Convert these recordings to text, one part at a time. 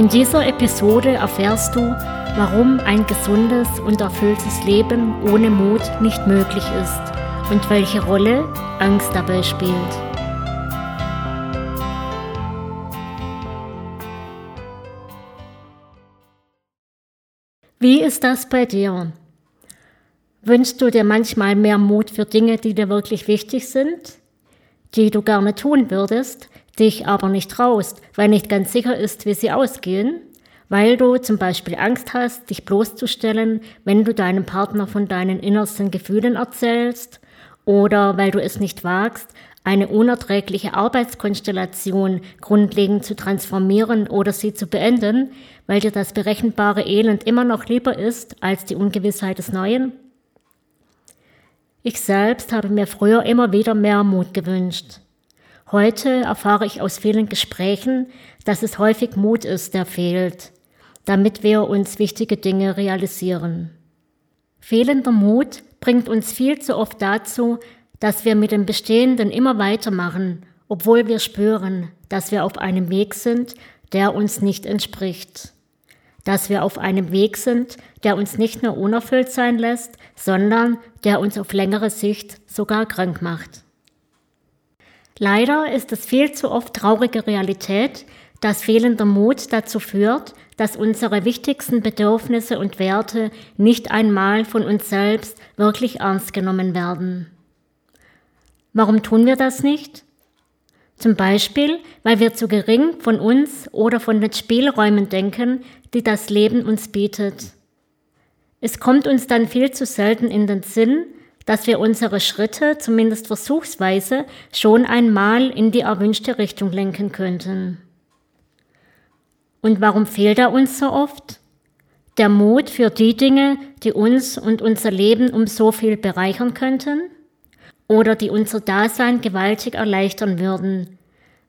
In dieser Episode erfährst du, warum ein gesundes und erfülltes Leben ohne Mut nicht möglich ist und welche Rolle Angst dabei spielt. Wie ist das bei dir? Wünschst du dir manchmal mehr Mut für Dinge, die dir wirklich wichtig sind, die du gerne tun würdest, dich aber nicht traust, weil nicht ganz sicher ist, wie sie ausgehen, weil du zum Beispiel Angst hast, dich bloßzustellen, wenn du deinem Partner von deinen innersten Gefühlen erzählst, oder weil du es nicht wagst, eine unerträgliche Arbeitskonstellation grundlegend zu transformieren oder sie zu beenden, weil dir das berechenbare Elend immer noch lieber ist als die Ungewissheit des Neuen? Ich selbst habe mir früher immer wieder mehr Mut gewünscht. Heute erfahre ich aus vielen Gesprächen, dass es häufig Mut ist, der fehlt, damit wir uns wichtige Dinge realisieren. Fehlender Mut bringt uns viel zu oft dazu, dass wir mit dem Bestehenden immer weitermachen, obwohl wir spüren, dass wir auf einem Weg sind, der uns nicht entspricht. Dass wir auf einem Weg sind, der uns nicht nur unerfüllt sein lässt, sondern der uns auf längere Sicht sogar krank macht. Leider ist es viel zu oft traurige Realität, dass fehlender Mut dazu führt, dass unsere wichtigsten Bedürfnisse und Werte nicht einmal von uns selbst wirklich ernst genommen werden. Warum tun wir das nicht? Zum Beispiel, weil wir zu gering von uns oder von den Spielräumen denken, die das Leben uns bietet. Es kommt uns dann viel zu selten in den Sinn, dass wir unsere Schritte, zumindest versuchsweise, schon einmal in die erwünschte Richtung lenken könnten. Und warum fehlt er uns so oft? Der Mut für die Dinge, die uns und unser Leben um so viel bereichern könnten? Oder die unser Dasein gewaltig erleichtern würden,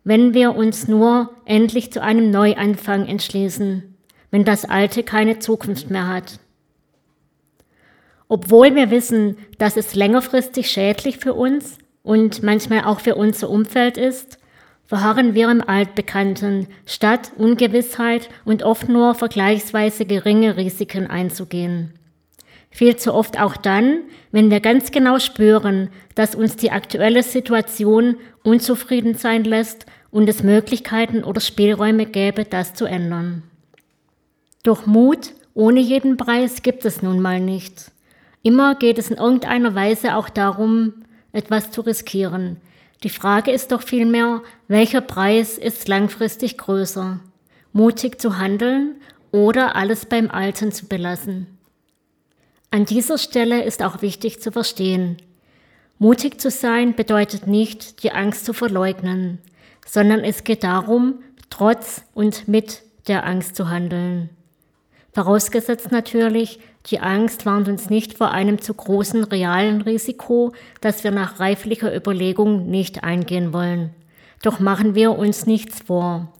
wenn wir uns nur endlich zu einem Neuanfang entschließen, wenn das Alte keine Zukunft mehr hat. Obwohl wir wissen, dass es längerfristig schädlich für uns und manchmal auch für unser Umfeld ist, verharren wir im Altbekannten, statt Ungewissheit und oft nur vergleichsweise geringe Risiken einzugehen. Viel zu oft auch dann, wenn wir ganz genau spüren, dass uns die aktuelle Situation unzufrieden sein lässt und es Möglichkeiten oder Spielräume gäbe, das zu ändern. Doch Mut ohne jeden Preis gibt es nun mal nicht. Immer geht es in irgendeiner Weise auch darum, etwas zu riskieren. Die Frage ist doch vielmehr, welcher Preis ist langfristig größer? Mutig zu handeln oder alles beim Alten zu belassen? An dieser Stelle ist auch wichtig zu verstehen, mutig zu sein bedeutet nicht, die Angst zu verleugnen, sondern es geht darum, trotz und mit der Angst zu handeln. Vorausgesetzt natürlich, die Angst warnt uns nicht vor einem zu großen realen Risiko, das wir nach reiflicher Überlegung nicht eingehen wollen. Doch machen wir uns nichts vor.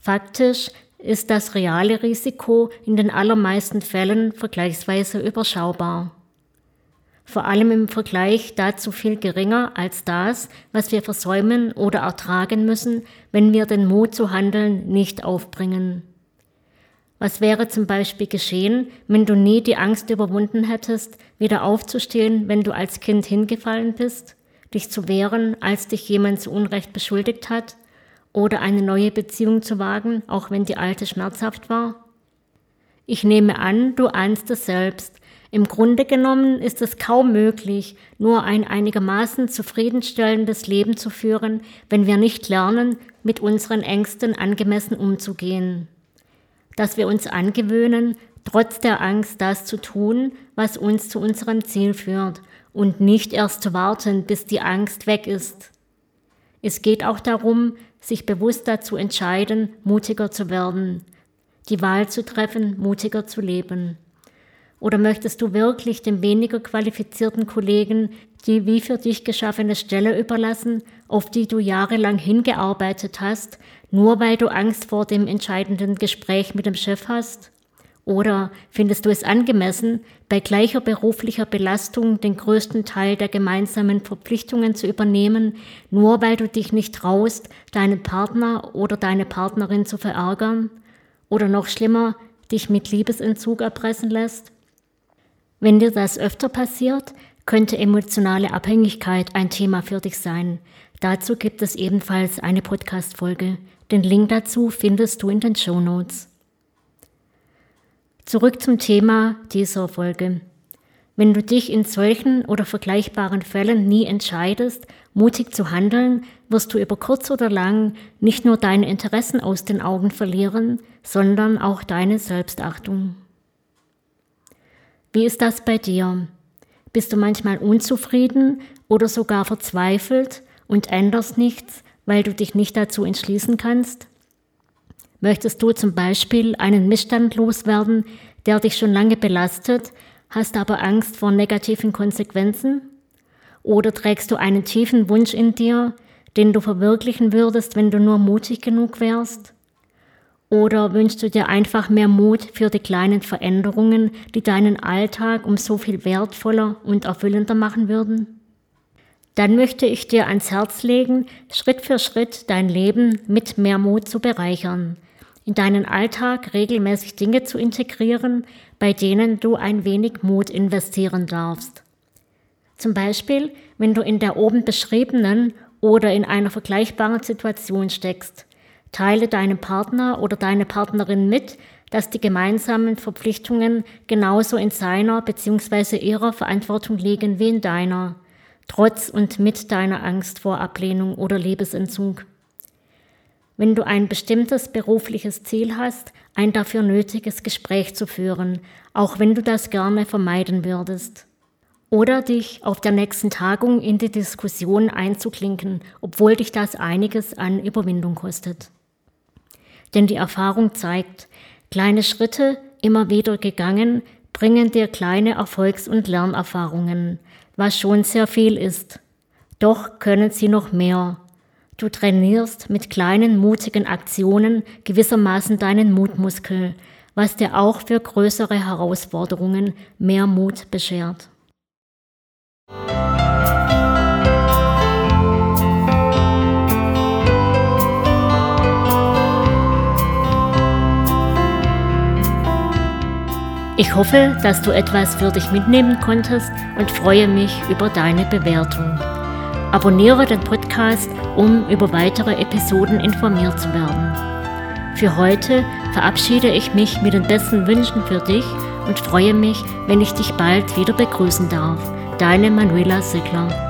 Faktisch ist das reale Risiko in den allermeisten Fällen vergleichsweise überschaubar. Vor allem im Vergleich dazu viel geringer als das, was wir versäumen oder ertragen müssen, wenn wir den Mut zu handeln nicht aufbringen. Was wäre zum Beispiel geschehen, wenn du nie die Angst überwunden hättest, wieder aufzustehen, wenn du als Kind hingefallen bist, dich zu wehren, als dich jemand zu Unrecht beschuldigt hat, oder eine neue Beziehung zu wagen, auch wenn die alte schmerzhaft war? Ich nehme an, du ahnst es selbst. Im Grunde genommen ist es kaum möglich, nur ein einigermaßen zufriedenstellendes Leben zu führen, wenn wir nicht lernen, mit unseren Ängsten angemessen umzugehen dass wir uns angewöhnen, trotz der Angst das zu tun, was uns zu unserem Ziel führt und nicht erst zu warten, bis die Angst weg ist. Es geht auch darum, sich bewusst dazu entscheiden, mutiger zu werden, die Wahl zu treffen, mutiger zu leben. Oder möchtest du wirklich dem weniger qualifizierten Kollegen die wie für dich geschaffene Stelle überlassen, auf die du jahrelang hingearbeitet hast, nur weil du Angst vor dem entscheidenden Gespräch mit dem Chef hast? Oder findest du es angemessen, bei gleicher beruflicher Belastung den größten Teil der gemeinsamen Verpflichtungen zu übernehmen, nur weil du dich nicht traust, deinen Partner oder deine Partnerin zu verärgern? Oder noch schlimmer, dich mit Liebesentzug erpressen lässt? Wenn dir das öfter passiert, könnte emotionale Abhängigkeit ein Thema für dich sein. Dazu gibt es ebenfalls eine Podcast-Folge. Den Link dazu findest du in den Show Notes. Zurück zum Thema dieser Folge. Wenn du dich in solchen oder vergleichbaren Fällen nie entscheidest, mutig zu handeln, wirst du über kurz oder lang nicht nur deine Interessen aus den Augen verlieren, sondern auch deine Selbstachtung. Wie ist das bei dir? Bist du manchmal unzufrieden oder sogar verzweifelt und änderst nichts, weil du dich nicht dazu entschließen kannst? Möchtest du zum Beispiel einen Missstand loswerden, der dich schon lange belastet, hast aber Angst vor negativen Konsequenzen? Oder trägst du einen tiefen Wunsch in dir, den du verwirklichen würdest, wenn du nur mutig genug wärst? Oder wünschst du dir einfach mehr Mut für die kleinen Veränderungen, die deinen Alltag um so viel wertvoller und erfüllender machen würden? Dann möchte ich dir ans Herz legen, Schritt für Schritt dein Leben mit mehr Mut zu bereichern, in deinen Alltag regelmäßig Dinge zu integrieren, bei denen du ein wenig Mut investieren darfst. Zum Beispiel, wenn du in der oben beschriebenen oder in einer vergleichbaren Situation steckst Teile deinem Partner oder deine Partnerin mit, dass die gemeinsamen Verpflichtungen genauso in seiner bzw. ihrer Verantwortung liegen wie in deiner, trotz und mit deiner Angst vor Ablehnung oder Liebesentzug. Wenn du ein bestimmtes berufliches Ziel hast, ein dafür nötiges Gespräch zu führen, auch wenn du das gerne vermeiden würdest. Oder dich auf der nächsten Tagung in die Diskussion einzuklinken, obwohl dich das einiges an Überwindung kostet. Denn die Erfahrung zeigt, kleine Schritte, immer wieder gegangen, bringen dir kleine Erfolgs- und Lernerfahrungen, was schon sehr viel ist. Doch können sie noch mehr. Du trainierst mit kleinen mutigen Aktionen gewissermaßen deinen Mutmuskel, was dir auch für größere Herausforderungen mehr Mut beschert. Ich hoffe, dass du etwas für dich mitnehmen konntest und freue mich über deine Bewertung. Abonniere den Podcast, um über weitere Episoden informiert zu werden. Für heute verabschiede ich mich mit den besten Wünschen für dich und freue mich, wenn ich dich bald wieder begrüßen darf. Deine Manuela Sigler.